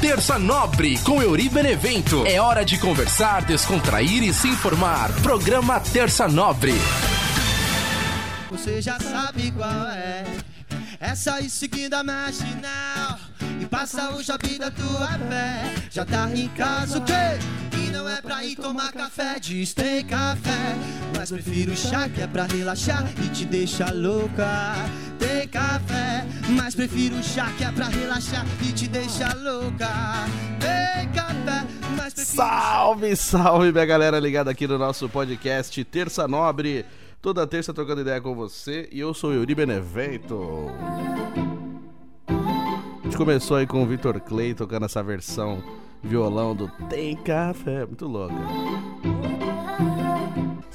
Terça Nobre com Euri Benevento. É hora de conversar, descontrair e se informar. Programa Terça Nobre. Você já sabe qual é. Essa aí seguida mexe now. E passa hoje a vida tua pé. Já tá em casa o quê? E não é pra ir tomar café, diz tem café. Mas prefiro chá que é pra relaxar e te deixa louca. Tem café, mas prefiro chá que é pra relaxar e te deixa louca. Tem café, mas prefiro Salve, salve, minha galera ligada aqui no nosso podcast Terça Nobre. Toda terça trocando ideia com você e eu sou Yuri Benevento. A gente começou aí com o Victor Clay tocando essa versão violão do Tem Café, muito louca.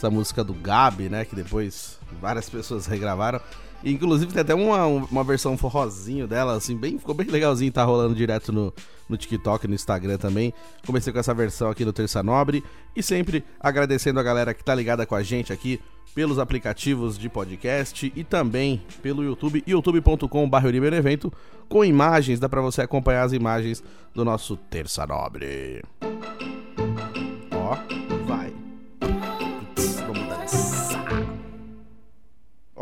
Essa música do Gabi, né, que depois várias pessoas regravaram. E, inclusive tem até uma, uma versão forrozinho dela, assim, bem, ficou bem legalzinho, tá rolando direto no, no TikTok, no Instagram também. Comecei com essa versão aqui do Terça Nobre e sempre agradecendo a galera que tá ligada com a gente aqui pelos aplicativos de podcast e também pelo YouTube, youtube.com.br evento com imagens, dá pra você acompanhar as imagens do nosso Terça Nobre. Ó,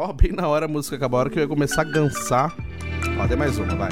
Ó, bem na hora a música acabou, a hora que eu ia começar a dançar. Ó, tem mais uma, vai.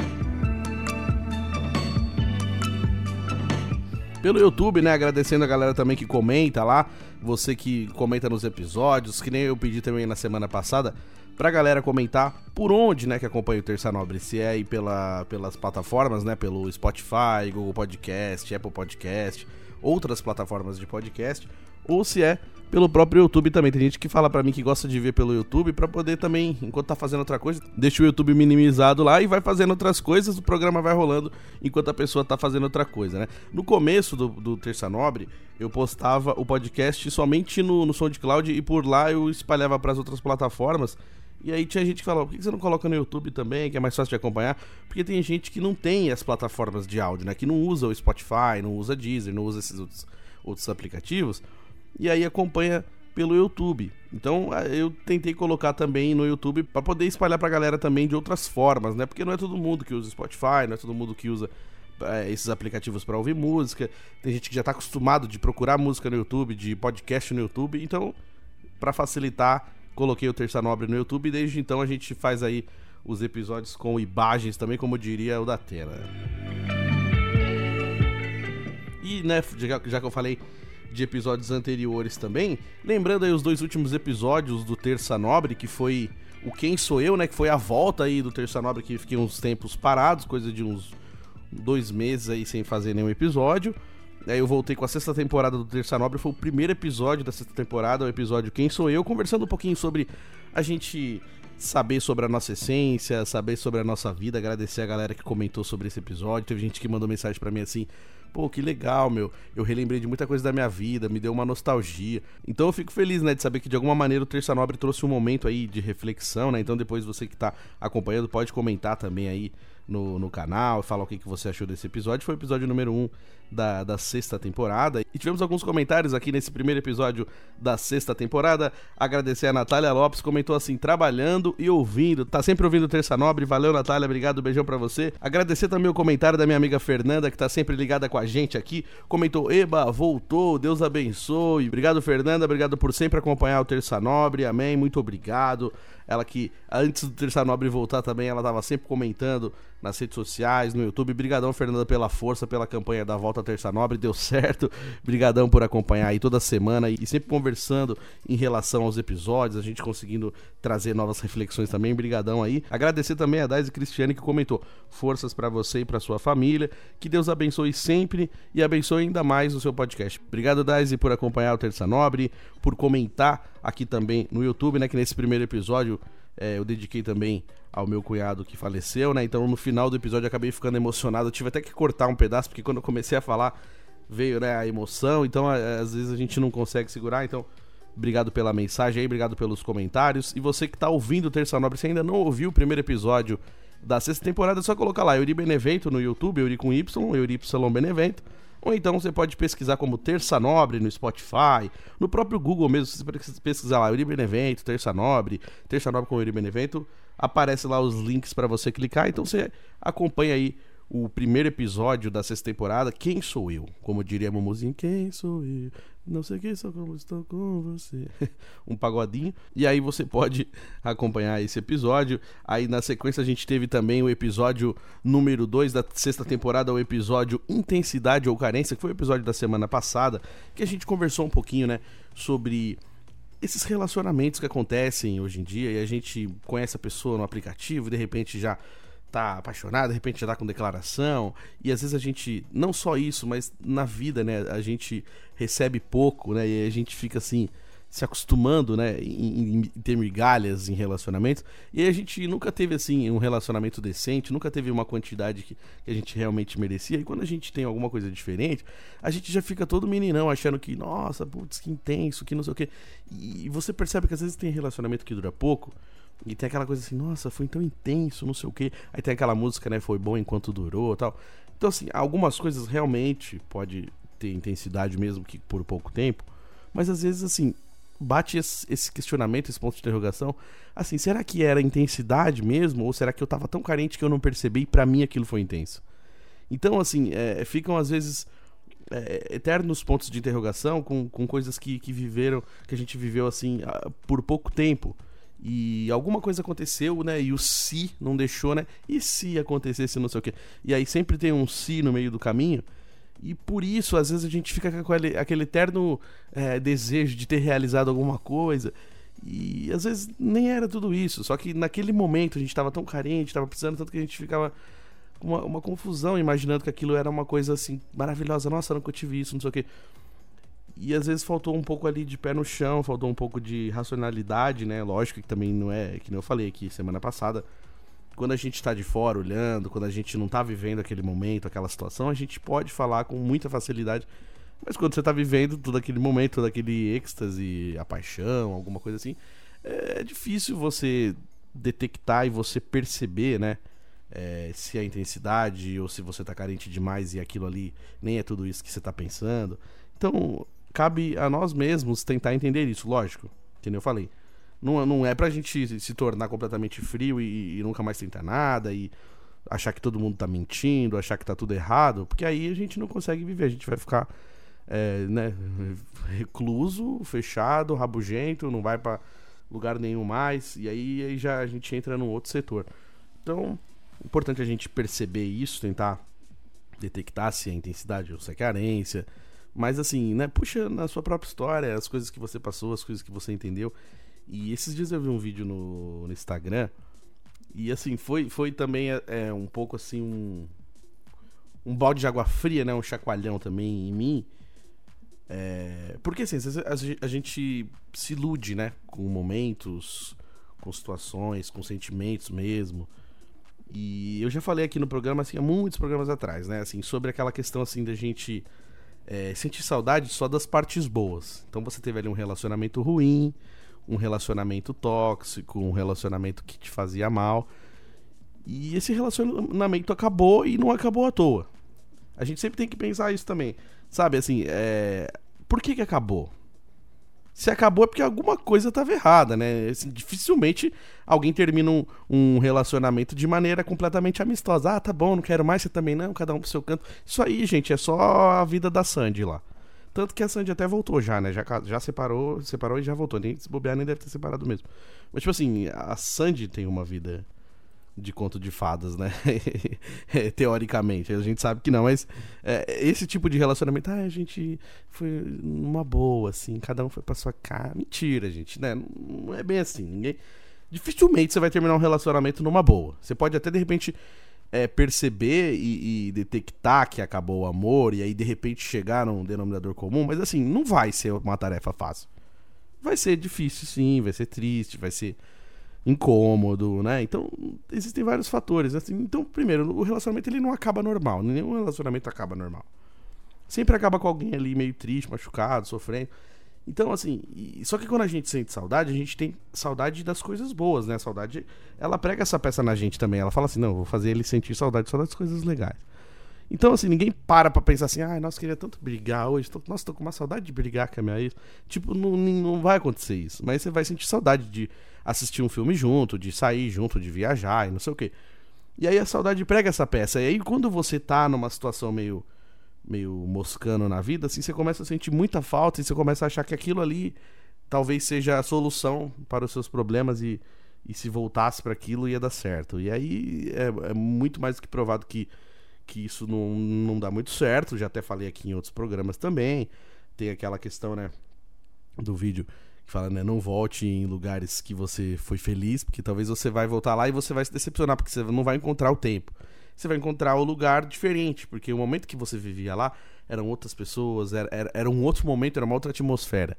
pelo YouTube, né? Agradecendo a galera também que comenta lá, você que comenta nos episódios, que nem eu pedi também na semana passada, pra galera comentar por onde, né, que acompanha o Terça Nobre, se é aí pela, pelas plataformas, né, pelo Spotify, Google Podcast, Apple Podcast, outras plataformas de podcast, ou se é pelo próprio YouTube também. Tem gente que fala para mim que gosta de ver pelo YouTube para poder também, enquanto tá fazendo outra coisa, deixa o YouTube minimizado lá e vai fazendo outras coisas, o programa vai rolando enquanto a pessoa tá fazendo outra coisa, né? No começo do, do Terça Nobre, eu postava o podcast somente no, no SoundCloud e por lá eu espalhava para as outras plataformas. E aí tinha gente que falava, por que você não coloca no YouTube também, que é mais fácil de acompanhar? Porque tem gente que não tem as plataformas de áudio, né? Que não usa o Spotify, não usa Deezer, não usa esses outros, outros aplicativos e aí acompanha pelo YouTube. Então eu tentei colocar também no YouTube para poder espalhar pra galera também de outras formas, né? Porque não é todo mundo que usa Spotify, não é todo mundo que usa é, esses aplicativos para ouvir música. Tem gente que já tá acostumado de procurar música no YouTube, de podcast no YouTube. Então, para facilitar, coloquei o Terça Nobre no YouTube e desde então a gente faz aí os episódios com imagens também, como diria o da Tena. E, né, já que eu falei de episódios anteriores também. Lembrando aí os dois últimos episódios do Terça Nobre, que foi o Quem Sou Eu, né? Que foi a volta aí do Terça Nobre, que fiquei uns tempos parados, coisa de uns dois meses aí sem fazer nenhum episódio. Aí eu voltei com a sexta temporada do Terça Nobre, foi o primeiro episódio da sexta temporada, o episódio Quem Sou Eu, conversando um pouquinho sobre a gente saber sobre a nossa essência, saber sobre a nossa vida, agradecer a galera que comentou sobre esse episódio. Teve gente que mandou mensagem para mim assim: Pô, que legal, meu. Eu relembrei de muita coisa da minha vida, me deu uma nostalgia. Então eu fico feliz, né, de saber que de alguma maneira o Terça Nobre trouxe um momento aí de reflexão, né? Então depois você que tá acompanhando pode comentar também aí no, no canal, falar o que, que você achou desse episódio. Foi o episódio número 1 um da, da sexta temporada. E tivemos alguns comentários aqui nesse primeiro episódio da sexta temporada. Agradecer a Natália Lopes, comentou assim: trabalhando e ouvindo. Tá sempre ouvindo Terça Nobre. Valeu, Natália. Obrigado, beijão pra você. Agradecer também o comentário da minha amiga Fernanda, que tá sempre ligada com a gente aqui. Comentou: Eba, voltou, Deus abençoe. Obrigado, Fernanda. Obrigado por sempre acompanhar o Terça Nobre. Amém. Muito obrigado. Ela que, antes do Terça Nobre voltar também, ela tava sempre comentando nas redes sociais, no YouTube. Brigadão, Fernanda, pela força, pela campanha da Volta Terça Nobre. Deu certo. Brigadão por acompanhar aí toda semana e sempre conversando em relação aos episódios, a gente conseguindo trazer novas reflexões também. Brigadão aí. Agradecer também a Daisy Cristiane que comentou: forças para você e para sua família. Que Deus abençoe sempre e abençoe ainda mais o seu podcast. Obrigado, Daisy, por acompanhar o Terça Nobre, por comentar aqui também no YouTube, né? Que nesse primeiro episódio é, eu dediquei também ao meu cunhado que faleceu, né? Então no final do episódio eu acabei ficando emocionado. Eu tive até que cortar um pedaço, porque quando eu comecei a falar veio né, a emoção. Então às vezes a gente não consegue segurar. Então obrigado pela mensagem aí, obrigado pelos comentários. E você que tá ouvindo o Terça Nobre, se ainda não ouviu o primeiro episódio da sexta temporada, é só colocar lá Euri Benevento no YouTube, Euri com Y, Euri Y Benevento. Ou então você pode pesquisar como Terça Nobre no Spotify, no próprio Google mesmo, se você pesquisar lá Uri Benevento, Terça Nobre, Terça Nobre com Uri Benevento, aparece lá os links para você clicar, então você acompanha aí o primeiro episódio da sexta temporada, Quem Sou Eu? Como diria a Mumuzinho, Quem Sou Eu? Não sei quem sou, como estou com você. um pagodinho. E aí você pode acompanhar esse episódio. Aí na sequência a gente teve também o episódio número 2 da sexta temporada, o episódio Intensidade ou Carência, que foi o episódio da semana passada, que a gente conversou um pouquinho, né, sobre esses relacionamentos que acontecem hoje em dia e a gente conhece a pessoa no aplicativo e de repente já tá apaixonado, de repente já tá com declaração, e às vezes a gente, não só isso, mas na vida, né, a gente recebe pouco, né, e a gente fica assim, se acostumando, né, em, em ter migalhas em relacionamentos, e a gente nunca teve, assim, um relacionamento decente, nunca teve uma quantidade que, que a gente realmente merecia, e quando a gente tem alguma coisa diferente, a gente já fica todo meninão achando que, nossa, putz, que intenso, que não sei o quê, e você percebe que às vezes tem relacionamento que dura pouco, e tem aquela coisa assim, nossa, foi tão intenso, não sei o quê. Aí tem aquela música, né, foi bom enquanto durou tal. Então, assim, algumas coisas realmente pode ter intensidade mesmo que por pouco tempo. Mas às vezes, assim, bate esse questionamento, esse ponto de interrogação. Assim, será que era intensidade mesmo? Ou será que eu tava tão carente que eu não percebi e pra mim aquilo foi intenso? Então, assim, é, ficam às vezes é, eternos pontos de interrogação com, com coisas que, que viveram, que a gente viveu assim por pouco tempo. E alguma coisa aconteceu, né? E o se não deixou, né? E se acontecesse não sei o quê? E aí sempre tem um se no meio do caminho. E por isso, às vezes, a gente fica com aquele, aquele eterno é, desejo de ter realizado alguma coisa. E às vezes nem era tudo isso. Só que naquele momento a gente estava tão carente, estava precisando tanto que a gente ficava com uma, uma confusão, imaginando que aquilo era uma coisa assim maravilhosa. Nossa, nunca tive isso, não sei o quê. E às vezes faltou um pouco ali de pé no chão, faltou um pouco de racionalidade, né? Lógico que também não é, que nem eu falei aqui semana passada. Quando a gente está de fora olhando, quando a gente não está vivendo aquele momento, aquela situação, a gente pode falar com muita facilidade. Mas quando você está vivendo todo aquele momento, todo aquele êxtase, a paixão, alguma coisa assim, é difícil você detectar e você perceber, né? É, se a intensidade ou se você está carente demais e aquilo ali nem é tudo isso que você está pensando. Então, cabe a nós mesmos tentar entender isso, lógico, que nem eu falei. Não, não é pra gente se tornar completamente frio e, e, nunca mais tentar nada e achar que todo mundo tá mentindo, achar que tá tudo errado, porque aí a gente não consegue viver, a gente vai ficar é, né, recluso, fechado, rabugento, não vai para lugar nenhum mais, e aí, aí já a gente entra num outro setor. Então, é importante a gente perceber isso, tentar detectar se é intensidade ou se é carência, mas assim, né, puxa na sua própria história, as coisas que você passou, as coisas que você entendeu. E esses dias eu vi um vídeo no, no Instagram. E assim, foi, foi também é, é, um pouco assim um. Um balde de água fria, né? Um chacoalhão também em mim. É, porque assim, a, gente se ilude, né? Com momentos, com situações, com sentimentos mesmo. E eu já falei aqui no programa, assim, há muitos programas atrás, né? Assim, sobre aquela questão assim da gente é, sentir saudade só das partes boas. Então você teve ali um relacionamento ruim, um relacionamento tóxico, um relacionamento que te fazia mal. E esse relacionamento acabou e não acabou à toa. A gente sempre tem que pensar isso também. Sabe, assim, é... por que que acabou? Se acabou é porque alguma coisa estava errada, né? Assim, dificilmente alguém termina um, um, relacionamento de maneira completamente amistosa. Ah, tá bom, não quero mais, você também não, cada um pro seu canto. Isso aí, gente, é só a vida da Sandy lá. Tanto que a Sandy até voltou já, né? Já, já separou, separou e já voltou. Nem se bobear, nem deve ter separado mesmo. Mas, tipo assim, a Sandy tem uma vida de conto de fadas, né? Teoricamente. A gente sabe que não, mas é, esse tipo de relacionamento, ah, a gente foi numa boa, assim, cada um foi pra sua cara. Mentira, gente, né? Não é bem assim. Ninguém. Dificilmente você vai terminar um relacionamento numa boa. Você pode até de repente é, perceber e, e, detectar que acabou o amor e aí de repente chegar num denominador comum, mas assim, não vai ser uma tarefa fácil. Vai ser difícil, sim, vai ser triste, vai ser incômodo, né? Então, existem vários fatores. Assim. Então, primeiro, o relacionamento ele não acaba normal. Nenhum relacionamento acaba normal. Sempre acaba com alguém ali meio triste, machucado, sofrendo. Então, assim, só que quando a gente sente saudade, a gente tem saudade das coisas boas, né? A saudade, ela prega essa peça na gente também. Ela fala assim: não, vou fazer ele sentir saudade só das coisas legais. Então, assim, ninguém para pra pensar assim, ai, ah, nossa, queria tanto brigar hoje. Tô, nossa, tô com uma saudade de brigar com a minha ex. Tipo, não, não vai acontecer isso. Mas você vai sentir saudade de assistir um filme junto, de sair junto, de viajar e não sei o quê. E aí a saudade prega essa peça. E aí quando você tá numa situação meio meio moscando na vida, assim, você começa a sentir muita falta e você começa a achar que aquilo ali talvez seja a solução para os seus problemas e, e se voltasse para aquilo ia dar certo. E aí é, é, muito mais do que provado que, que isso não, não dá muito certo. Já até falei aqui em outros programas também. Tem aquela questão, né, do vídeo que fala, né, não volte em lugares que você foi feliz, porque talvez você vai voltar lá e você vai se decepcionar, porque você não vai encontrar o tempo você vai encontrar o lugar diferente, porque o momento que você vivia lá eram outras pessoas, era, era, era um outro momento, era uma outra atmosfera.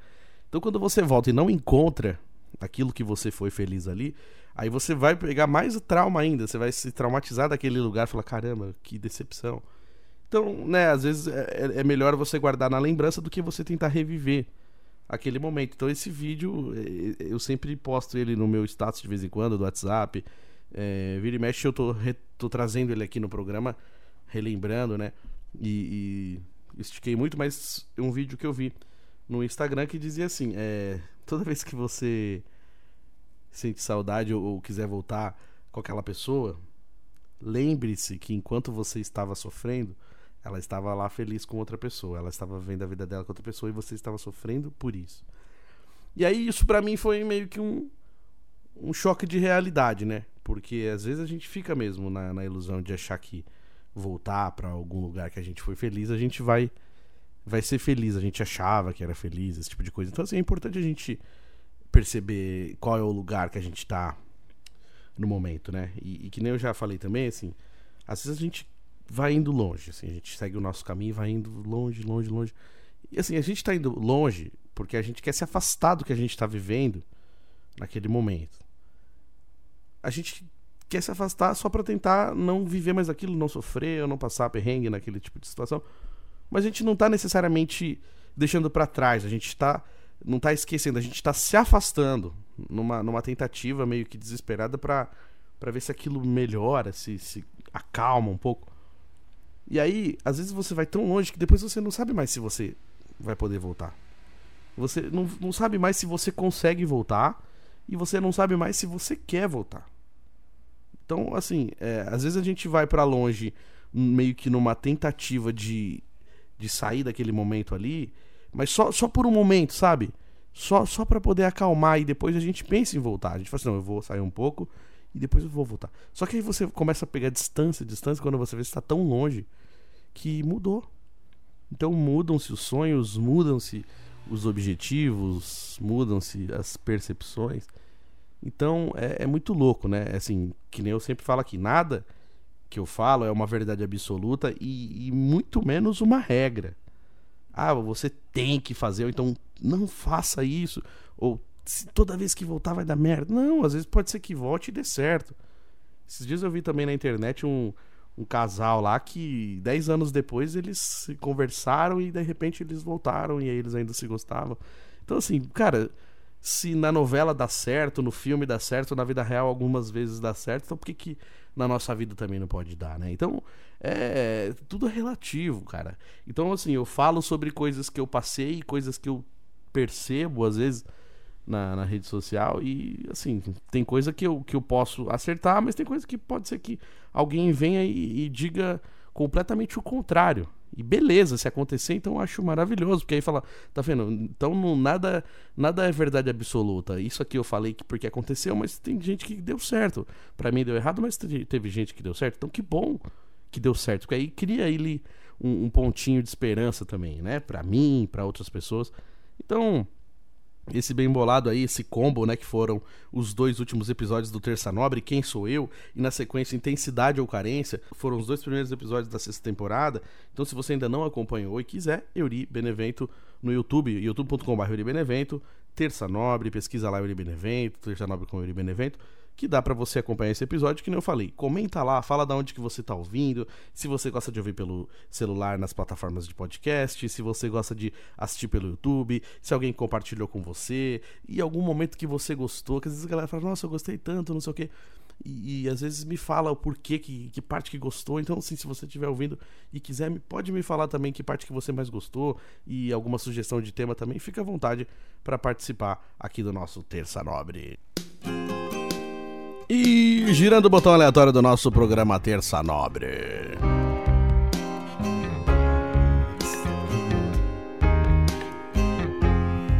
Então quando você volta e não encontra aquilo que você foi feliz ali, aí você vai pegar mais trauma ainda, você vai se traumatizar daquele lugar e falar, caramba, que decepção. Então, né, às vezes é, é, é melhor você guardar na lembrança do que você tentar reviver aquele momento. Então esse vídeo, é, eu sempre posto ele no meu status de vez em quando, do WhatsApp, é, vira e mexe, eu tô, tô trazendo ele aqui no programa, relembrando, né? E, e estiquei muito, mas um vídeo que eu vi no Instagram que dizia assim: é, toda vez que você sente saudade ou, ou quiser voltar com aquela pessoa, lembre-se que enquanto você estava sofrendo, ela estava lá feliz com outra pessoa, ela estava vivendo a vida dela com outra pessoa e você estava sofrendo por isso. E aí isso para mim foi meio que um, um choque de realidade, né? Porque às vezes a gente fica mesmo na, na ilusão de achar que voltar para algum lugar que a gente foi feliz, a gente vai vai ser feliz. A gente achava que era feliz, esse tipo de coisa. Então, assim, é importante a gente perceber qual é o lugar que a gente tá no momento, né? E, e, que nem eu já falei também, assim, às vezes a gente vai indo longe, assim, a gente segue o nosso caminho vai indo longe, longe, longe. E assim, a gente tá indo longe porque a gente quer se afastar do que a gente tá vivendo naquele momento a gente quer se afastar só para tentar não viver mais aquilo, não sofrer, ou não passar perrengue naquele tipo de situação. Mas a gente não tá necessariamente deixando para trás, a gente tá não tá esquecendo, a gente tá se afastando numa, numa tentativa meio que desesperada para ver se aquilo melhora, se, se acalma um pouco. E aí, às vezes você vai tão longe que depois você não sabe mais se você vai poder voltar. Você não, não sabe mais se você consegue voltar e você não sabe mais se você quer voltar. Então, assim, é, às vezes a gente vai para longe meio que numa tentativa de, de sair daquele momento ali, mas só, só por um momento, sabe? Só, só para poder acalmar e depois a gente pensa em voltar. A gente fala assim, não, eu vou sair um pouco e depois eu vou voltar. Só que aí você começa a pegar distância, distância, quando você vê que está tão longe que mudou. Então mudam-se os sonhos, mudam-se os objetivos, mudam-se as percepções. Então é, é, muito louco, né? Assim, que nem eu sempre falo aqui, nada que eu falo é uma verdade absoluta e, e muito menos uma regra. Ah, você tem que fazer, ou então não faça isso, ou toda vez que voltar vai dar merda. Não, às vezes pode ser que volte e dê certo. Esses dias eu vi também na internet um, um casal lá que 10 anos depois eles se conversaram e de repente eles voltaram e aí eles ainda se gostavam. Então, assim, cara, se na novela dá certo, no filme dá certo, na vida real algumas vezes dá certo, então por que, que na nossa vida também não pode dar, né? Então, é, tudo é relativo, cara. Então, assim, eu falo sobre coisas que eu passei, coisas que eu percebo, às vezes, na, na rede social. E, assim, tem coisa que eu, que eu posso acertar, mas tem coisa que pode ser que alguém venha e, e diga completamente o contrário. E beleza, se acontecer, então eu acho maravilhoso, porque aí fala, tá vendo? Então não, nada nada é verdade absoluta. Isso aqui eu falei que porque aconteceu, mas tem gente que deu certo. Para mim deu errado, mas teve gente que deu certo. Então que bom que deu certo, porque aí cria ele um, um pontinho de esperança também, né? Para mim, para outras pessoas. Então, esse bem bolado aí, esse combo, né, que foram os dois últimos episódios do Terça Nobre, Quem Sou Eu, e na sequência Intensidade ou Carência, foram os dois primeiros episódios da sexta temporada. Então, se você ainda não acompanhou e quiser, Euri Benevento no YouTube, youtube.com.br Euri Benevento, Terça Nobre, pesquisa lá Euri Benevento, Terça Nobre com Euri Benevento que dá para você acompanhar esse episódio, que nem eu falei. Comenta lá, fala da onde que você tá ouvindo, se você gosta de ouvir pelo celular nas plataformas de podcast, se você gosta de assistir pelo YouTube, se alguém compartilhou com você, e algum momento que você gostou, que às vezes a galera fala, nossa, eu gostei tanto, não sei o quê. E, e, às vezes me fala o porquê, que, que parte que gostou. Então, assim, se você estiver ouvindo e quiser, pode me falar também que parte que você mais gostou e alguma sugestão de tema também. Fica à vontade para participar aqui do nosso Terça Nobre. E girando o botão aleatório do nosso programa Terça Nobre.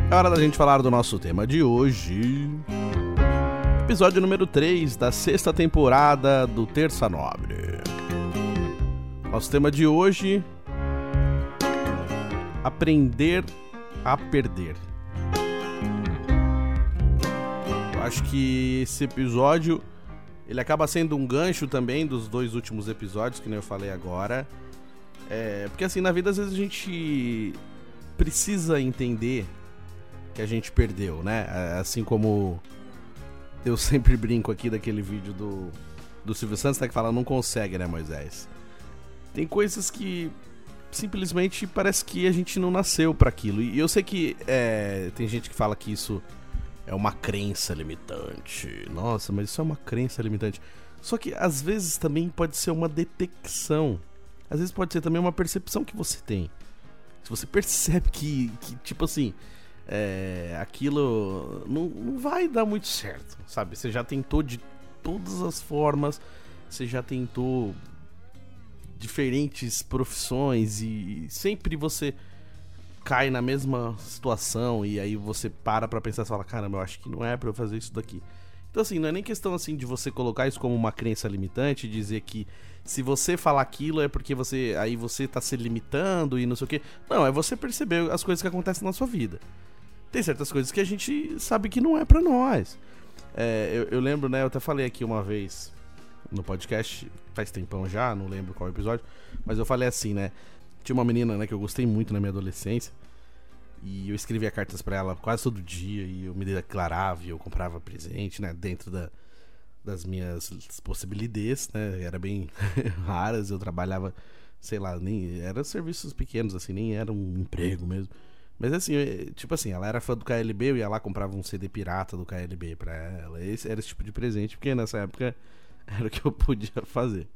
É hora da gente falar do nosso tema de hoje. Episódio número 3 da sexta temporada do Terça Nobre. Nosso tema de hoje: Aprender a perder. Acho que esse episódio ele acaba sendo um gancho também dos dois últimos episódios que nem eu falei agora. É, porque assim, na vida às vezes a gente precisa entender que a gente perdeu, né? Assim como eu sempre brinco aqui daquele vídeo do, do Silvio Santos, né, que fala não consegue, né, Moisés? Tem coisas que simplesmente parece que a gente não nasceu para aquilo. E eu sei que é, tem gente que fala que isso é uma crença limitante. Nossa, mas isso é uma crença limitante. Só que às vezes também pode ser uma detecção. Às vezes pode ser também uma percepção que você tem. Se você percebe que, que tipo assim, é, aquilo não, não vai dar muito certo, sabe? Você já tentou de todas as formas, você já tentou diferentes profissões e sempre você cai na mesma situação e aí você para pra pensar e fala, caramba, eu acho que não é pra eu fazer isso daqui. Então assim, não é nem questão assim de você colocar isso como uma crença limitante, dizer que se você falar aquilo é porque você aí você tá se limitando e não sei o que. Não, é você perceber as coisas que acontecem na sua vida tem certas coisas que a gente sabe que não é para nós. É, eu, eu, lembro, né? Eu até falei aqui uma vez no podcast, faz tempão já, não lembro qual episódio, mas eu falei assim, né? Tinha uma menina, né, que eu gostei muito na minha adolescência. E eu escrevia cartas para ela quase todo dia e eu me declarava e eu comprava presente, né, dentro da, das minhas possibilidades, né? Era bem raras, eu trabalhava, sei lá, nem era serviços pequenos assim, nem era um emprego mesmo. Mas assim, tipo assim, ela era fã do KLB, eu ia lá comprava um CD pirata do KLB pra ela. Esse era esse tipo de presente, porque nessa época era o que eu podia fazer.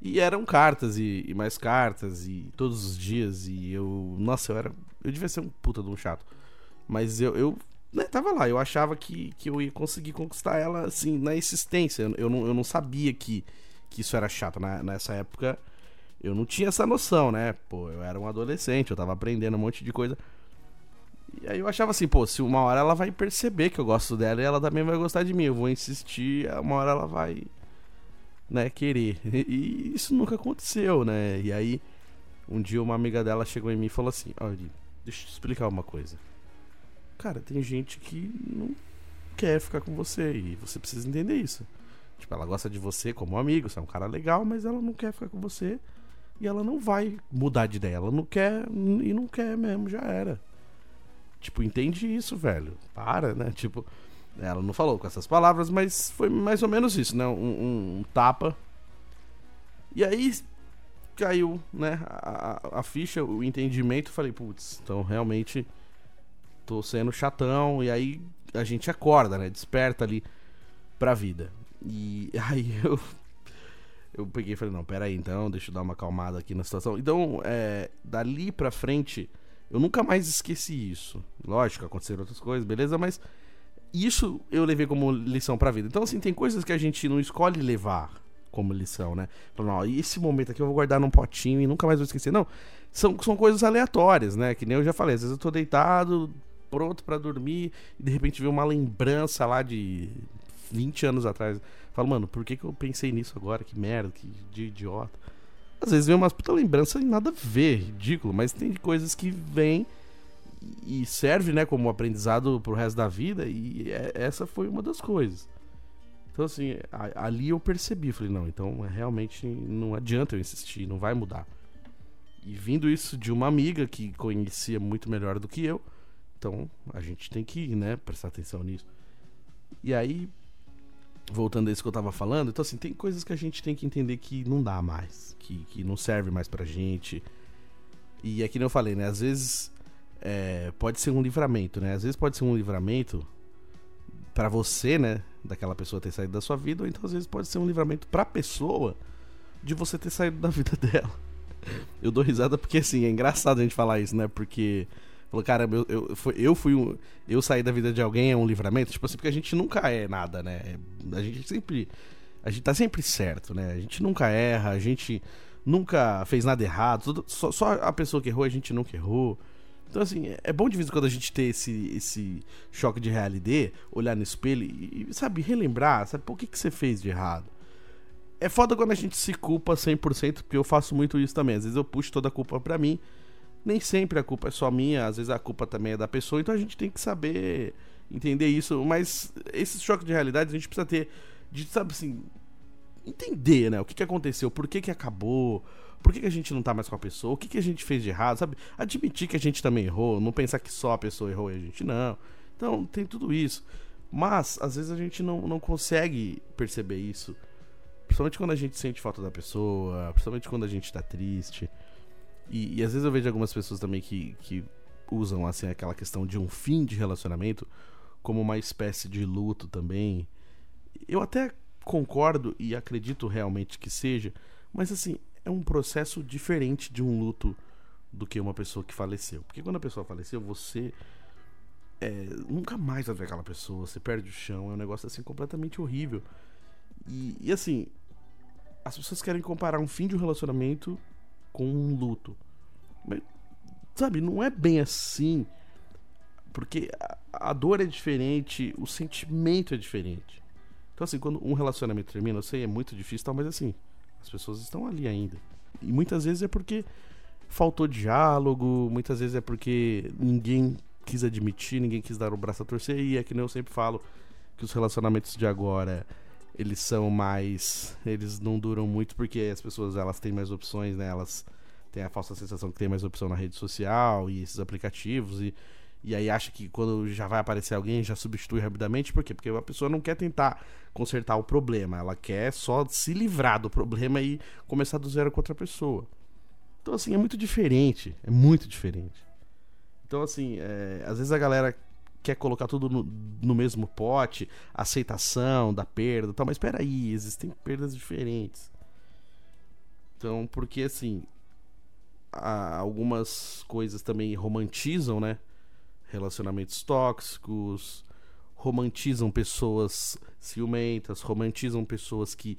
E eram cartas e, e, mais cartas e todos os dias e eu, nossa, eu era, eu devia ser um puta de um chato. Mas eu, eu né, tava lá, eu achava que, que eu ia conseguir conquistar ela assim na existência. Eu, eu, não, eu não sabia que, que isso era chato na, nessa época. Eu não tinha essa noção, né? Pô, eu era um adolescente, eu tava aprendendo um monte de coisa. E aí eu achava assim, pô, se uma hora ela vai perceber que eu gosto dela e ela também vai gostar de mim, eu vou insistir, uma hora ela vai, né, querer. E isso nunca aconteceu, né? E aí, um dia uma amiga dela chegou em mim e falou assim: Olha, deixa eu te explicar uma coisa. Cara, tem gente que não quer ficar com você e você precisa entender isso. Tipo, ela gosta de você como amigo, você é um cara legal, mas ela não quer ficar com você e ela não vai mudar de ideia. Ela não quer e não quer mesmo, já era. Tipo, entende isso, velho. Para, né? Tipo, ela não falou com essas palavras, mas foi mais ou menos isso, né? Um, um, um tapa. E aí caiu, né? A, a, ficha, o entendimento. Falei, putz, então realmente tô sendo chatão. E aí a gente acorda, né? Desperta ali pra vida. E aí eu. Eu peguei e falei, não, pera aí, então, deixa eu dar uma acalmada aqui na situação. Então, é, dali pra frente, eu nunca mais esqueci isso. Lógico, aconteceram outras coisas, beleza? Mas isso eu levei como lição pra vida. Então, assim, tem coisas que a gente não escolhe levar como lição, né? Falando, ó, esse momento aqui eu vou guardar num potinho e nunca mais vou esquecer. Não, são, são coisas aleatórias, né? Que nem eu já falei, às vezes eu tô deitado, pronto para dormir, e de repente vem uma lembrança lá de 20 anos atrás. Falo, mano, por que, que eu pensei nisso agora? Que merda, que de idiota. Às vezes vem umas puta lembrança e nada a ver, ridículo, mas tem coisas que vêm e serve, né, como aprendizado pro resto da vida, e é, essa foi uma das coisas. Então, assim, ali eu percebi, falei, não, então realmente não adianta eu insistir, não vai mudar. E vindo isso de uma amiga que conhecia muito melhor do que eu, então a gente tem que, né, prestar atenção nisso. E aí, voltando a isso que eu tava falando, então assim, tem coisas que a gente tem que entender que não dá mais, que, que não serve mais pra gente. E é que eu falei, né? Às vezes é, pode ser um livramento, né? Às vezes pode ser um livramento para você, né? Daquela pessoa ter saído da sua vida, ou então às vezes pode ser um livramento pra pessoa de você ter saído da vida dela. Eu dou risada porque assim, é engraçado a gente falar isso, né? Porque Falou, cara, eu, eu, eu fui um. Eu sair da vida de alguém é um livramento. Tipo assim, porque a gente nunca é nada, né? A gente sempre a gente tá sempre certo, né? A gente nunca erra, a gente nunca fez nada errado. Tudo, só, só, a pessoa que errou, a gente nunca errou. Então, assim, é bom de vez em quando a gente ter esse, esse choque de realidade, olhar no espelho e, sabe, relembrar, sabe, por que, que você fez de errado? É foda quando a gente se culpa 100%, porque eu faço muito isso também. Às vezes eu puxo toda a culpa pra mim. Nem sempre a culpa é só minha, às vezes a culpa também é da pessoa. Então a gente tem que saber entender isso. Mas esse choque de realidade a gente precisa ter, de, sabe assim, entender, né? O que, que aconteceu, por que, que acabou, por que, que a gente não tá mais com a pessoa, o que, que a gente fez de errado, sabe? Admitir que a gente também errou, não pensar que só a pessoa errou e a gente não. Então tem tudo isso. Mas, às vezes a gente não, não consegue perceber isso. Principalmente quando a gente sente falta da pessoa, principalmente quando a gente tá triste. E, e às vezes eu vejo algumas pessoas também que, que usam assim aquela questão de um fim de relacionamento como uma espécie de luto também. Eu até concordo e acredito realmente que seja, mas assim, é um processo diferente de um luto do que uma pessoa que faleceu. Porque quando a pessoa faleceu, você é, nunca mais vai ver aquela pessoa, você perde o chão, é um negócio assim completamente horrível. E, e assim, as pessoas querem comparar um fim de um relacionamento com um luto. Mas, sabe, não é bem assim. Porque a, a dor é diferente, o sentimento é diferente. Então, assim, quando um relacionamento termina, eu sei, é muito difícil, tal, mas assim, as pessoas estão ali ainda. E muitas vezes é porque faltou diálogo, muitas vezes é porque ninguém quis admitir, ninguém quis dar o braço a torcer, e é que nem eu sempre falo que os relacionamentos de agora eles são mais. Eles não duram muito porque as pessoas elas têm mais opções, né? Elas têm a falsa sensação que tem mais opção na rede social e esses aplicativos e e aí acha que quando já vai aparecer alguém já substitui rapidamente, por quê? Porque a pessoa não quer tentar consertar o problema, ela quer só se livrar do problema e começar do zero com outra pessoa. Então, assim, é muito diferente, é muito diferente. Então, assim, é, às vezes a galera quer colocar tudo no, no, mesmo pote, aceitação da perda tal, mas espera aí, existem perdas diferentes. Então, porque assim, algumas coisas também romantizam, né? Relacionamentos tóxicos, romantizam pessoas ciumentas, romantizam pessoas que,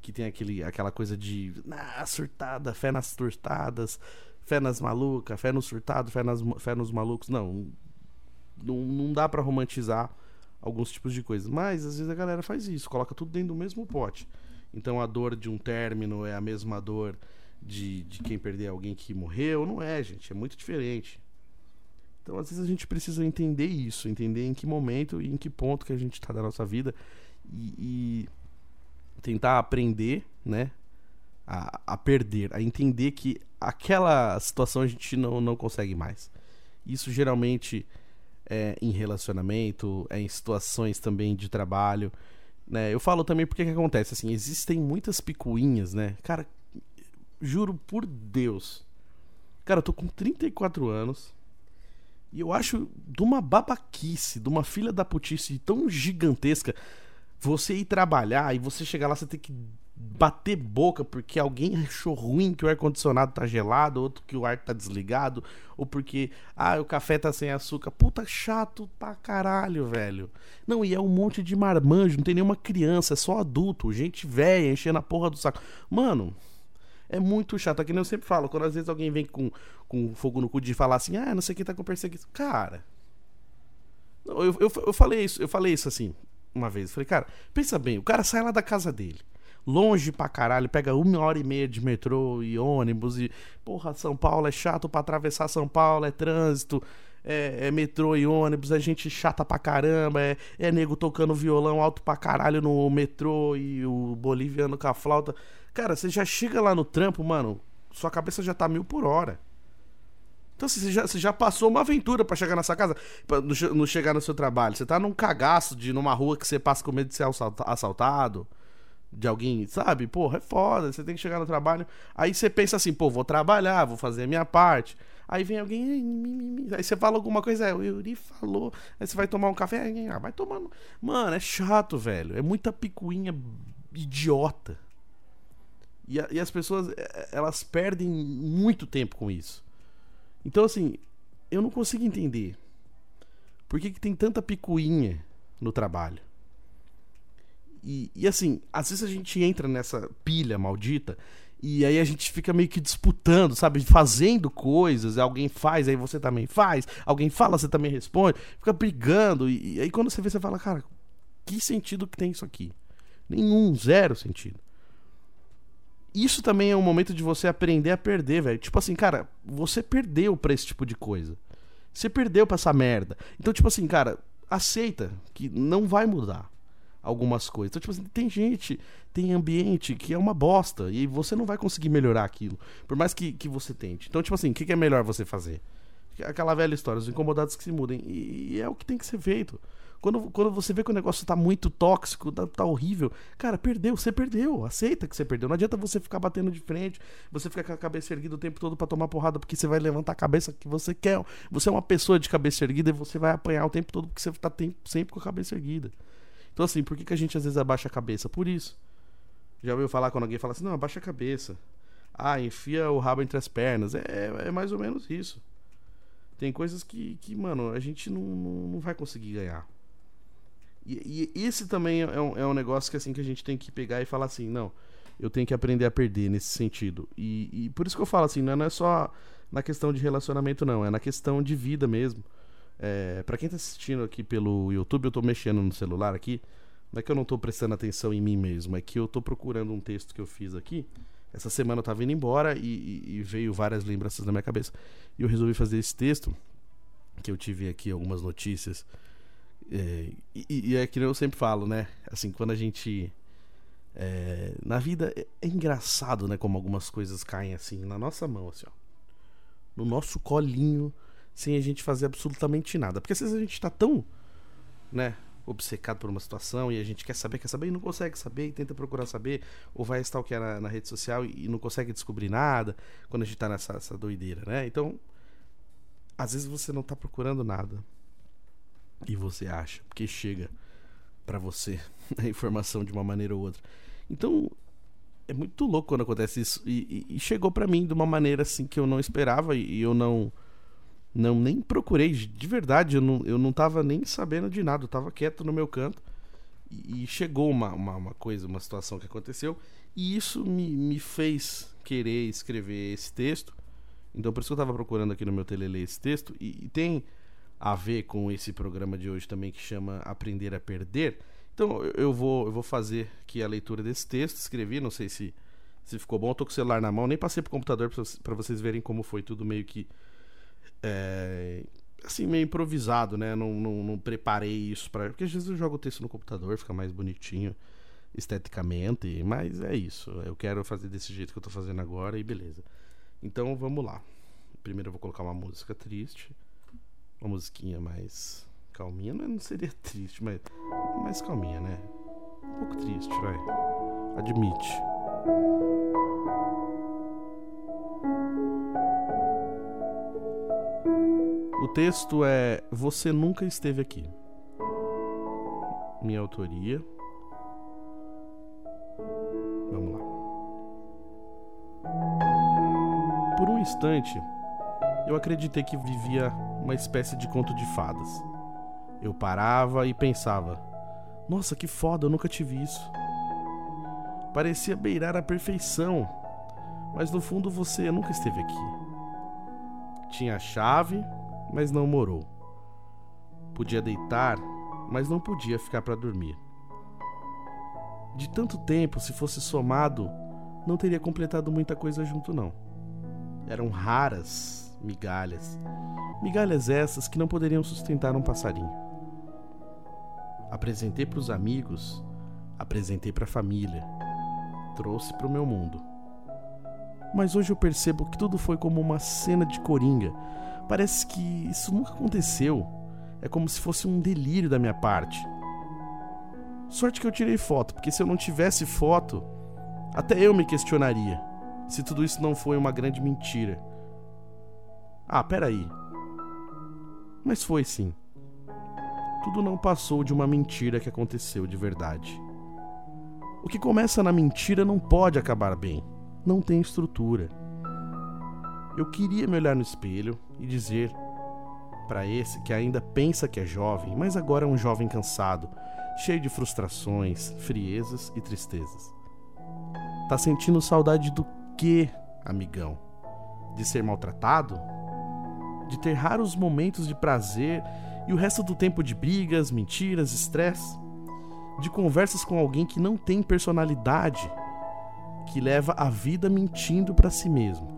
que tem aquele, aquela coisa de ah, surtada, fé nas surtadas, fé nas malucas, fé no surtado, fé, nas, fé nos malucos. Não, não, não dá para romantizar alguns tipos de coisas. Mas às vezes a galera faz isso, coloca tudo dentro do mesmo pote. Então a dor de um término é a mesma dor de, de quem perder alguém que morreu. Não é, gente, é muito diferente. Então, às vezes, a gente precisa entender isso, entender em que momento e em que ponto que a gente está da nossa vida e, e, tentar aprender, né? A, a, perder, a entender que aquela situação a gente não, não consegue mais. Isso geralmente é em relacionamento, é em situações também de trabalho. Né? Eu falo também porque que acontece, assim, existem muitas picuinhas, né? Cara, juro por Deus. Cara, eu tô com 34 anos e eu acho de uma babaquice, de uma filha da putice tão gigantesca, você ir trabalhar e você chegar lá, você ter que bater boca porque alguém achou ruim que o ar-condicionado tá gelado, outro que o ar tá desligado, ou porque, ah, o café tá sem açúcar. Puta, chato pra caralho, velho. Não, e é um monte de marmanjo, não tem nenhuma criança, é só adulto, gente velha enchendo a porra do saco. Mano, é muito chato. É que nem eu sempre falo, quando às vezes alguém vem com, com fogo no cu de falar assim, ah, não sei quem tá com perseguição. Cara. Eu, eu, eu falei isso, eu falei isso assim, uma vez. Eu falei, cara, pensa bem, o cara sai lá da casa dele. Longe pra caralho, pega uma hora e meia de metrô e ônibus e. Porra, São Paulo é chato pra atravessar São Paulo, é trânsito, é, é, metrô e ônibus, é gente chata pra caramba, é, é nego tocando violão alto pra caralho no metrô e o boliviano com a flauta. Cara, você já chega lá no trampo, mano, sua cabeça já tá mil por hora. Então assim, você já, você já passou uma aventura para chegar nessa casa, pra não chegar no seu trabalho. Você tá num cagaço de numa rua que você passa com medo de ser assaltado, de alguém, sabe? Porra, é foda, você tem que chegar no trabalho. Aí você pensa assim, pô, vou trabalhar, vou fazer a minha parte. Aí vem alguém, aí você fala alguma coisa, é, o Yuri falou, aí você vai tomar um café, ah, vai tomando. Mano, é chato, velho. É muita picuinha idiota. E, a, e as pessoas, é, é, elas perdem muito tempo com isso. Então, assim, eu não consigo entender. Por que, que tem tanta picuinha no trabalho? E, e, assim, às vezes a gente entra nessa pilha maldita e aí a gente fica meio que disputando, sabe? Fazendo coisas, alguém faz, aí você também faz, alguém fala, você também responde, fica brigando. E, e aí quando você vê, você fala, cara, que sentido que tem isso aqui? Nenhum, zero sentido. Isso também é um momento de você aprender a perder, velho. Tipo assim, cara, você perdeu pra esse tipo de coisa. Você perdeu pra essa merda. Então, tipo assim, cara, aceita que não vai mudar algumas coisas. Então, tipo assim, tem gente, tem ambiente que é uma bosta e você não vai conseguir melhorar aquilo, por mais que, que você tente. Então, tipo assim, o que, que é melhor você fazer? Aquela velha história, os incomodados que se mudem. E, e é o que tem que ser feito. Quando, quando você vê que o negócio tá muito tóxico, tá, tá, horrível, cara, perdeu, você perdeu. Aceita que você perdeu. Não adianta você ficar batendo de frente, você ficar com a cabeça erguida o tempo todo para tomar porrada, porque você vai levantar a cabeça que você quer. Você é uma pessoa de cabeça erguida e você vai apanhar o tempo todo porque você tá sempre com a cabeça erguida. Então, assim, por que, que a gente às vezes abaixa a cabeça? Por isso. Já ouviu falar quando alguém fala assim, não, abaixa a cabeça. Ah, enfia o rabo entre as pernas. É, é mais ou menos isso. Tem coisas que, que mano, a gente não, não, não vai conseguir ganhar. E, e, esse também é um, é um negócio que assim que a gente tem que pegar e falar assim, não, eu tenho que aprender a perder nesse sentido. E, e por isso que eu falo assim, não é só na questão de relacionamento, não, é na questão de vida mesmo. É, para quem tá assistindo aqui pelo YouTube, eu tô mexendo no celular aqui. Não é que eu não tô prestando atenção em mim mesmo, é que eu tô procurando um texto que eu fiz aqui. Essa semana eu tava indo embora e, e veio várias lembranças na minha cabeça. E eu resolvi fazer esse texto, que eu tive aqui algumas notícias é, e, e, é que eu sempre falo, né? Assim, quando a gente. É, na vida é, é, engraçado, né? Como algumas coisas caem assim na nossa mão, assim, ó. No nosso colinho, sem a gente fazer absolutamente nada. Porque às vezes a gente tá tão, né? Obcecado por uma situação e a gente quer saber, quer saber e não consegue saber e tenta procurar saber, ou vai stalkear na, na rede social e, e, não consegue descobrir nada quando a gente tá nessa doideira, né? Então, às vezes você não tá procurando nada e você acha, porque chega para você a informação de uma maneira ou outra. Então, é muito louco quando acontece isso. E, e, e chegou para mim de uma maneira assim que eu não esperava e, e eu não não nem procurei. De verdade, eu não, eu não tava nem sabendo de nada. Eu tava quieto no meu canto. E, chegou uma, uma, uma, coisa, uma situação que aconteceu. E isso me, me fez querer escrever esse texto. Então por isso que eu tava procurando aqui no meu telele esse texto. E, tem a ver com esse programa de hoje também que chama Aprender a Perder. Então eu vou, eu vou fazer aqui a leitura desse texto, escrevi, não sei se, se ficou bom, eu tô com o celular na mão, nem passei pro computador para vocês verem como foi tudo meio que é, assim, meio improvisado, né? Não, não, não preparei isso para Porque às vezes eu jogo o texto no computador, fica mais bonitinho esteticamente, mas é isso. Eu quero fazer desse jeito que eu tô fazendo agora e beleza. Então vamos lá. Primeiro eu vou colocar uma música triste uma musiquinha mais calminha. Não, seria triste, mas mais calminha, né? Um pouco triste, vai. Admite. O texto é Você Nunca Esteve Aqui. Minha autoria. Vamos lá. Por um instante, eu acreditei que vivia uma espécie de conto de fadas. Eu parava e pensava: Nossa, que foda, eu nunca tive isso. Parecia beirar a perfeição, mas no fundo você nunca esteve aqui. Tinha a chave, mas não morou. Podia deitar, mas não podia ficar para dormir. De tanto tempo, se fosse somado, não teria completado muita coisa junto, não. Eram raras migalhas. Migalhas essas que não poderiam sustentar um passarinho. Apresentei para os amigos, apresentei para a família, trouxe para o meu mundo. Mas hoje eu percebo que tudo foi como uma cena de coringa. Parece que isso nunca aconteceu. É como se fosse um delírio da minha parte. Sorte que eu tirei foto, porque se eu não tivesse foto, até eu me questionaria se tudo isso não foi uma grande mentira ah, peraí. Mas foi sim. Tudo não passou de uma mentira que aconteceu de verdade. O que começa na mentira não pode acabar bem. Não tem estrutura. Eu queria me olhar no espelho e dizer para esse que ainda pensa que é jovem, mas agora é um jovem cansado, cheio de frustrações, friezas e tristezas. Tá sentindo saudade do quê, amigão? De ser maltratado? De ter raros momentos de prazer e o resto do tempo de brigas, mentiras, estresse? De conversas com alguém que não tem personalidade, que leva a vida mentindo para si mesmo,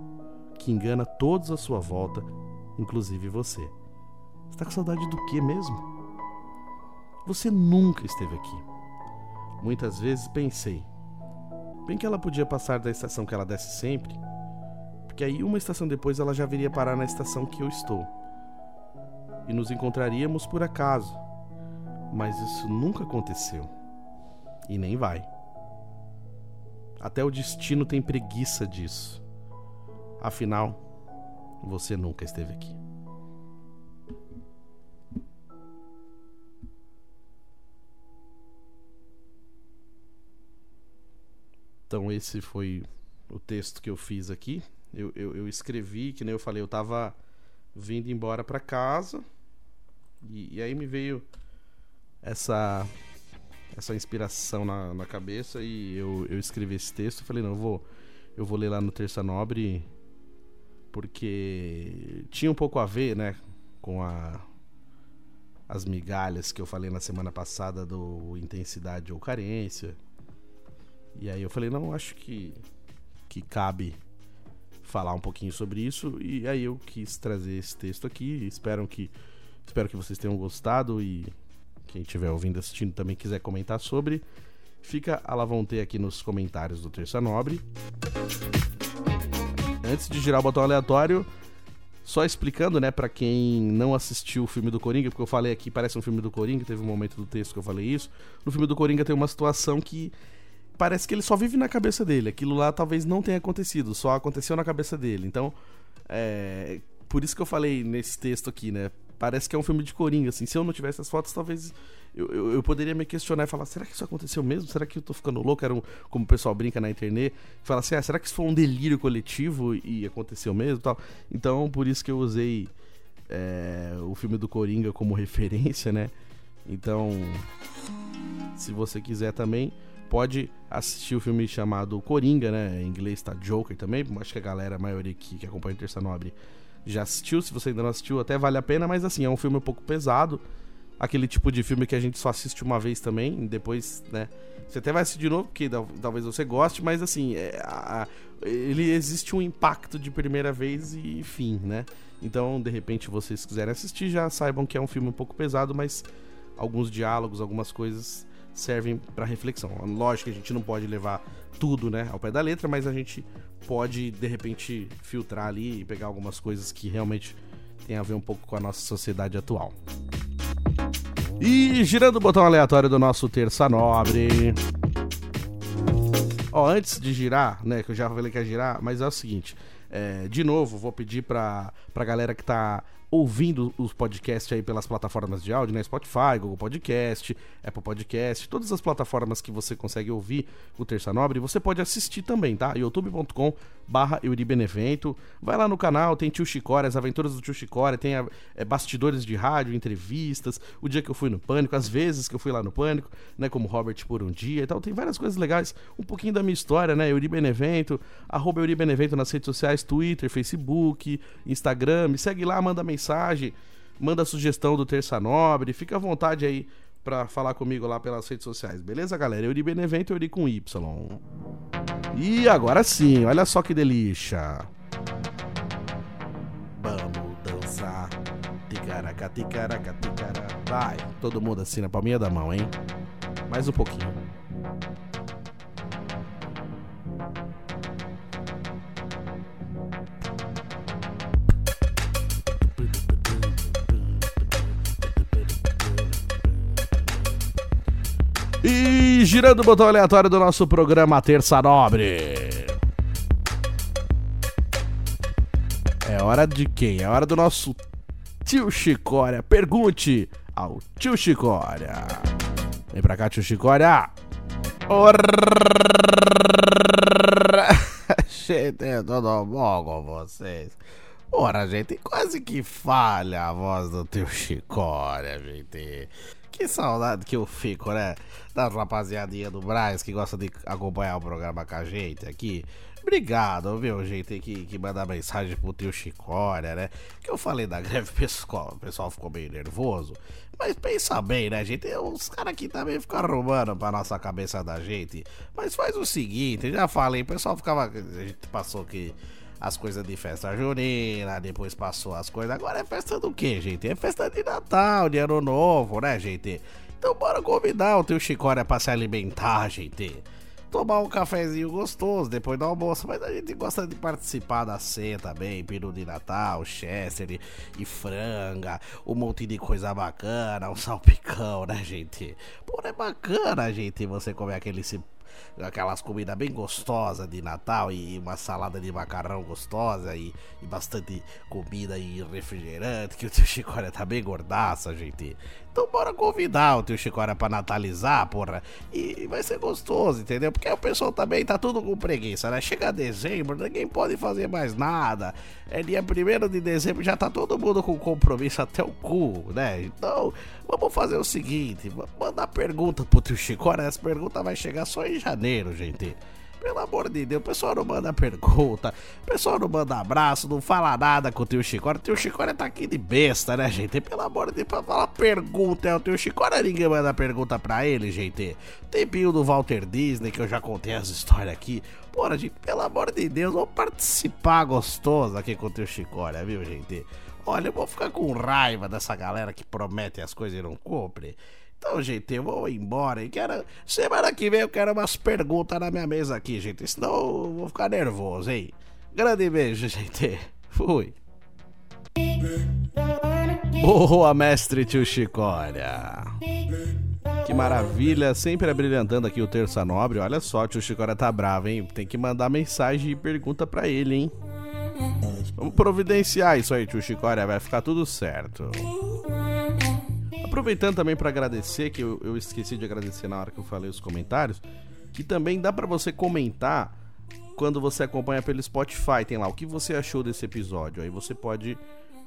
que engana todos à sua volta, inclusive você. Está com saudade do que mesmo? Você nunca esteve aqui. Muitas vezes pensei, bem que ela podia passar da estação que ela desce sempre, porque aí uma estação depois ela já viria parar na estação que eu estou. E nos encontraríamos por acaso. Mas isso nunca aconteceu. E nem vai. Até o destino tem preguiça disso. Afinal, você nunca esteve aqui. Então esse foi o texto que eu fiz aqui. Eu, eu, eu escrevi, que nem eu falei, eu tava vindo embora para casa e, e, aí me veio essa essa inspiração na, na cabeça e eu, eu escrevi esse texto. Falei, não, eu vou, eu vou ler lá no Terça Nobre porque tinha um pouco a ver, né, com a as migalhas que eu falei na semana passada do intensidade ou carência. E aí eu falei, não, acho que, que cabe falar um pouquinho sobre isso. E aí eu quis trazer esse texto aqui. Espero que, espero que vocês tenham gostado e quem estiver ouvindo, assistindo também quiser comentar sobre. Fica a lavonte aqui nos comentários do Terça Nobre. Antes de girar o botão aleatório, só explicando, né, para quem não assistiu o filme do Coringa, porque eu falei aqui, parece um filme do Coringa, teve um momento do texto que eu falei isso. No filme do Coringa tem uma situação que parece que ele só vive na cabeça dele. Aquilo lá talvez não tenha acontecido, só aconteceu na cabeça dele. Então, é. Por isso que eu falei nesse texto aqui, né? Parece que é um filme de Coringa, assim. Se eu não tivesse as fotos, talvez eu, eu, eu, poderia me questionar e falar: será que isso aconteceu mesmo? Será que eu tô ficando louco? Era um, como o pessoal brinca na internet. Fala assim: ah, será que isso foi um delírio coletivo e aconteceu mesmo? tal Então, por isso que eu usei é, o filme do Coringa como referência, né? Então, se você quiser também, pode assistir o filme chamado Coringa, né? Em inglês tá Joker também. Acho que a galera, a maioria aqui que acompanha o Terça Nobre já assistiu. Se você ainda não assistiu, até vale a pena, mas assim, é um filme um pouco pesado. Aquele tipo de filme que a gente só assiste uma vez também, depois, né? Você até vai assistir de novo, porque talvez você goste, mas assim, é, a, ele existe um impacto de primeira vez e fim, né? Então, de repente, vocês quiserem assistir, já saibam que é um filme um pouco pesado, mas alguns diálogos, algumas coisas servem para reflexão. Lógico que a gente não pode levar tudo, né, ao pé da letra, mas a gente pode de repente filtrar ali e pegar algumas coisas que realmente tem a ver um pouco com a nossa sociedade atual. E girando o botão aleatório do nosso terça nobre. Ó, antes de girar, né, que eu já falei que ia girar, mas é o seguinte, é, de novo, vou pedir pra, pra galera que tá ouvindo os podcasts aí pelas plataformas de áudio, né? Spotify, Google Podcast, Apple Podcast, todas as plataformas que você consegue ouvir o Terça Nobre, você pode assistir também, tá? youtube.com barra Euribenevento. Vai lá no canal, tem Tio Chicória, as aventuras do Tio Chicória, tem é, bastidores de rádio, entrevistas, o dia que eu fui no Pânico, as vezes que eu fui lá no Pânico, né? Como Robert por um dia e tal. Tem várias coisas legais, um pouquinho da minha história, né? Euribenevento, arroba Euribenevento nas redes sociais, Twitter, Facebook, Instagram. Me segue lá, manda mensagem, manda sugestão do Terça Nobre, fica à vontade aí para falar comigo lá pelas redes sociais, beleza, galera? Euri Benevento, Euri com Y. E agora sim, olha só que delícia. Vamos dançar. Ticaraca, ticaraca, ticara. Vai, todo mundo assim na palminha da mão, hein? Mais um pouquinho. E girando o botão aleatório do nosso programa Terça Nobre. É hora de quem? É hora do nosso tio Chicória. Pergunte ao tio Chicória. Vem pra cá, tio Chicória. Gente, tudo bom com vocês? Ora, gente, quase que falha a voz do tio Chicória, gente. Que saudade que eu fico, né? Da rapaziadinha do Braz que gosta de acompanhar o programa com a gente aqui. Obrigado, viu, gente, que, que manda mensagem pro tio Chicória, né? Que eu falei da greve pessoal, o pessoal ficou meio nervoso. Mas pensa bem, né, gente? Os caras aqui também ficam arrumando pra nossa cabeça da gente. Mas faz o seguinte, já falei, o pessoal ficava. A gente passou que as coisas de festa junina, depois passou as coisas. Agora é festa do que, gente? É festa de Natal, de Ano Novo, né, gente? Então bora convidar o teu Chicória pra se alimentar, gente. Tomar um cafezinho gostoso depois do almoço, mas a gente gosta de participar da ceia também, peru de Natal, Chester e, e franga, um monte de coisa bacana, um salpicão, né, gente? Pô, é bacana, gente, você comer aquele aquelas comidas bem gostosas de Natal e uma salada de macarrão gostosa e, e bastante comida e refrigerante, que o tio Chicória tá bem gordaça, gente. Então bora convidar o tio Chicória pra natalizar, porra. E vai ser gostoso, entendeu? Porque o pessoal também tá tudo com preguiça, né? Chega dezembro, ninguém pode fazer mais nada. É dia 1 de dezembro, já tá todo mundo com compromisso até o cu, né? Então, vamos fazer o seguinte: mandar pergunta pro tio Chicória. Essa pergunta vai chegar só em janeiro, gente. Pelo amor de Deus, o pessoal não manda pergunta, o pessoal não manda abraço, não fala nada com o tio Chicória. O tio Chicória tá aqui de besta, né, gente? Pelo amor de Deus, pra falar pergunta, é o tio Chicória, ninguém manda pergunta pra ele, gente. Tempinho do Walter Disney, que eu já contei as histórias aqui. Porra, gente, pelo amor de Deus, vamos participar gostoso aqui com o tio Chicória, viu, gente? Olha, eu vou ficar com raiva dessa galera que promete as coisas e não cumpre. Então, gente, eu vou embora e quero. Semana que vem eu quero umas perguntas na minha mesa aqui, gente. Senão eu vou ficar nervoso, hein? Grande beijo, gente. Fui. Boa, mestre tio Chicória. Que maravilha, sempre abrilhantando aqui o Terça Nobre. Olha só, tio Chicória tá bravo, hein? Tem que mandar mensagem e pergunta pra ele, hein? Vamos providenciar isso aí, tio Chicória. Vai ficar tudo certo. Aproveitando também para agradecer, que eu, eu, esqueci de agradecer na hora que eu falei os comentários, que também dá para você comentar quando você acompanha pelo Spotify. Tem lá o que você achou desse episódio. Aí você pode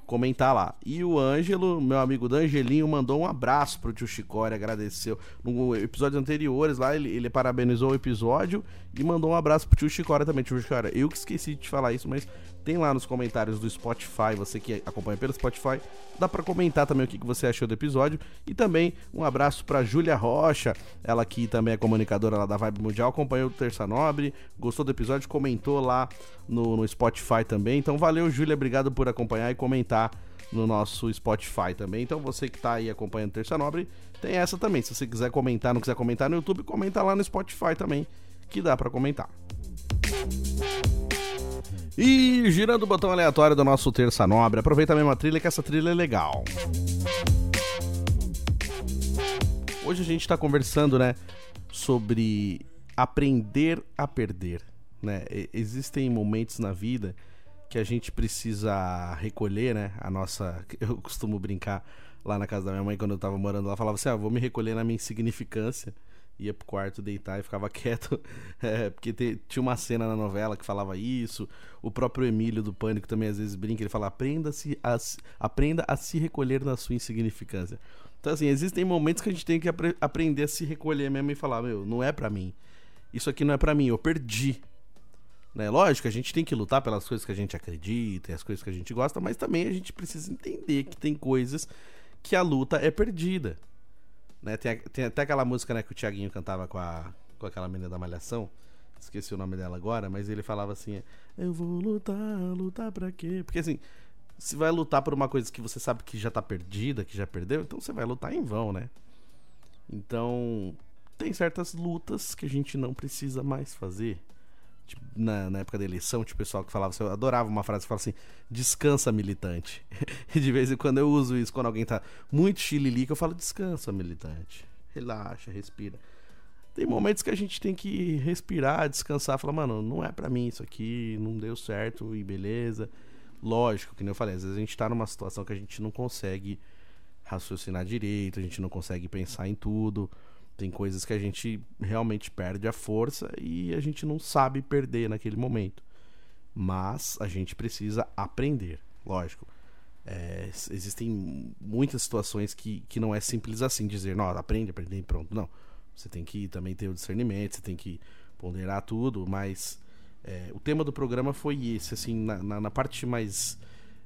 comentar lá. E o Ângelo, meu amigo D'Angelinho, mandou um abraço pro tio Chicória, agradeceu. No episódios anteriores lá, ele, ele parabenizou o episódio e mandou um abraço pro tio Chicória também. Tio Chicória, eu que esqueci de te falar isso, mas tem lá nos comentários do Spotify, você que acompanha pelo Spotify, dá para comentar também o que, você achou do episódio. E também um abraço pra Júlia Rocha, ela que também é comunicadora lá da Vibe Mundial, acompanhou o Terça Nobre, gostou do episódio, comentou lá no, no Spotify também. Então valeu, Júlia, obrigado por acompanhar e comentar no nosso Spotify também. Então você que tá aí acompanhando Terça Nobre, tem essa também. Se você quiser comentar, não quiser comentar no YouTube, comenta lá no Spotify também, que dá para comentar. E girando o botão aleatório do nosso Terça Nobre, aproveita a mesma trilha que essa trilha é legal. Hoje a gente está conversando, né, sobre aprender a perder, né? Existem momentos na vida que a gente precisa recolher, né? A nossa. Eu costumo brincar lá na casa da minha mãe quando eu tava morando lá, falava assim: ah, vou me recolher na minha insignificância. Ia pro quarto deitar e ficava quieto. É, porque te, tinha uma cena na novela que falava isso. O próprio Emílio do Pânico também às vezes brinca. Ele fala: aprenda, -se a, aprenda a se recolher na sua insignificância. Então, assim, existem momentos que a gente tem que apre aprender a se recolher mesmo e falar: meu, não é para mim. Isso aqui não é para mim, eu perdi. Né? Lógico, a gente tem que lutar pelas coisas que a gente acredita, as coisas que a gente gosta, mas também a gente precisa entender que tem coisas que a luta é perdida. Né? Tem, tem até aquela música né, que o Tiaguinho cantava com, a, com aquela menina da Malhação. Esqueci o nome dela agora, mas ele falava assim: Eu vou lutar, lutar pra quê? Porque assim, se vai lutar por uma coisa que você sabe que já tá perdida, que já perdeu, então você vai lutar em vão, né? Então, tem certas lutas que a gente não precisa mais fazer tipo, na, na, época da eleição, tinha pessoal que falava assim, eu adorava uma frase que falava assim, descansa militante. e de vez em quando eu uso isso quando alguém tá muito chililica, eu falo, descansa militante. Relaxa, respira. Tem momentos que a gente tem que respirar, descansar, falar, mano, não é para mim isso aqui, não deu certo e beleza. Lógico, que nem eu falei, às vezes a gente tá numa situação que a gente não consegue raciocinar direito, a gente não consegue pensar em tudo. Tem coisas que a gente realmente perde a força e a gente não sabe perder naquele momento. Mas a gente precisa aprender, lógico. É, existem muitas situações que, que não é simples assim dizer, não, aprende, aprende e pronto. Não. Você tem que também ter o discernimento, você tem que ponderar tudo, mas é, o tema do programa foi esse, assim, na, na, na, parte mais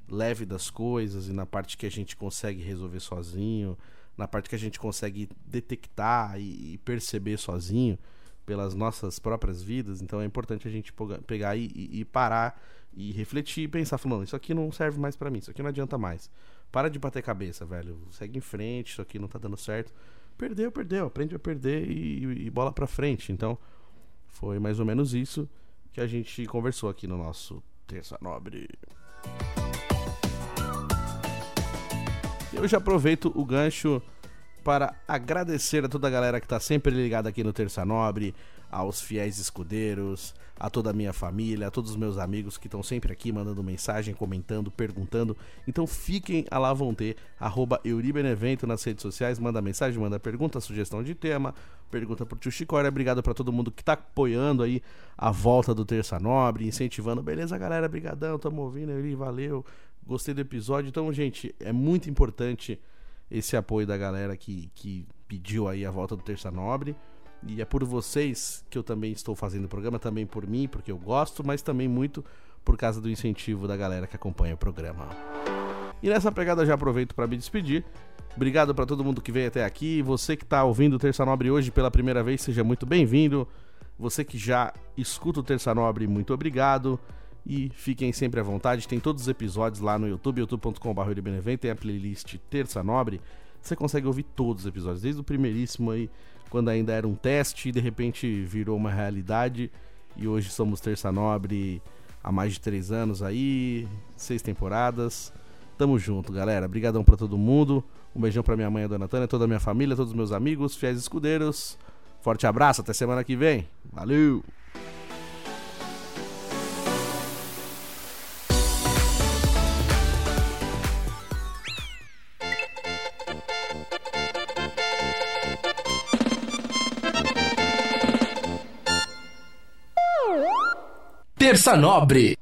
leve das coisas e na parte que a gente consegue resolver sozinho, na parte que a gente consegue detectar e, e perceber sozinho pelas nossas próprias vidas. Então é importante a gente pegar e, e parar e refletir e pensar, falando, isso aqui não serve mais para mim, isso aqui não adianta mais. Para de bater cabeça, velho. Segue em frente, isso aqui não tá dando certo. Perdeu, perdeu, aprende a perder e, e bola pra frente. Então, foi mais ou menos isso que a gente conversou aqui no nosso Terça Nobre. Eu já aproveito o gancho para agradecer a toda a galera que está sempre ligada aqui no Terça Nobre, aos fiéis escudeiros, a toda a minha família, a todos os meus amigos que estão sempre aqui mandando mensagem, comentando, perguntando. Então fiquem a lá vão ter, arroba Euribenevento nas redes sociais, manda mensagem, manda pergunta, sugestão de tema, pergunta pro tio Chicória. Obrigado para todo mundo que tá apoiando aí a volta do Terça Nobre, incentivando. Beleza, galera? Brigadão, tamo ouvindo, Euri, valeu. Gostei do episódio. Então, gente, é muito importante esse apoio da galera que, que pediu aí a volta do Terça Nobre. E é por vocês que eu também estou fazendo o programa, também por mim, porque eu gosto, mas também muito por causa do incentivo da galera que acompanha o programa. E nessa pegada já aproveito para me despedir. Obrigado para todo mundo que veio até aqui. Você que está ouvindo o Terça Nobre hoje pela primeira vez, seja muito bem-vindo. Você que já escuta o Terça Nobre, muito obrigado. E fiquem sempre à vontade. Tem todos os episódios lá no YouTube, youtube.com.br. Tem a playlist Terça Nobre. Você consegue ouvir todos os episódios, desde o primeiríssimo aí quando ainda era um teste e de repente virou uma realidade. E hoje somos Terça Nobre há mais de três anos aí, seis temporadas. Tamo junto, galera. Obrigadão pra todo mundo. Um beijão pra minha mãe, a dona Tânia, toda a minha família, todos os meus amigos, fiéis escudeiros. Forte abraço, até semana que vem. Valeu! Terça Nobre.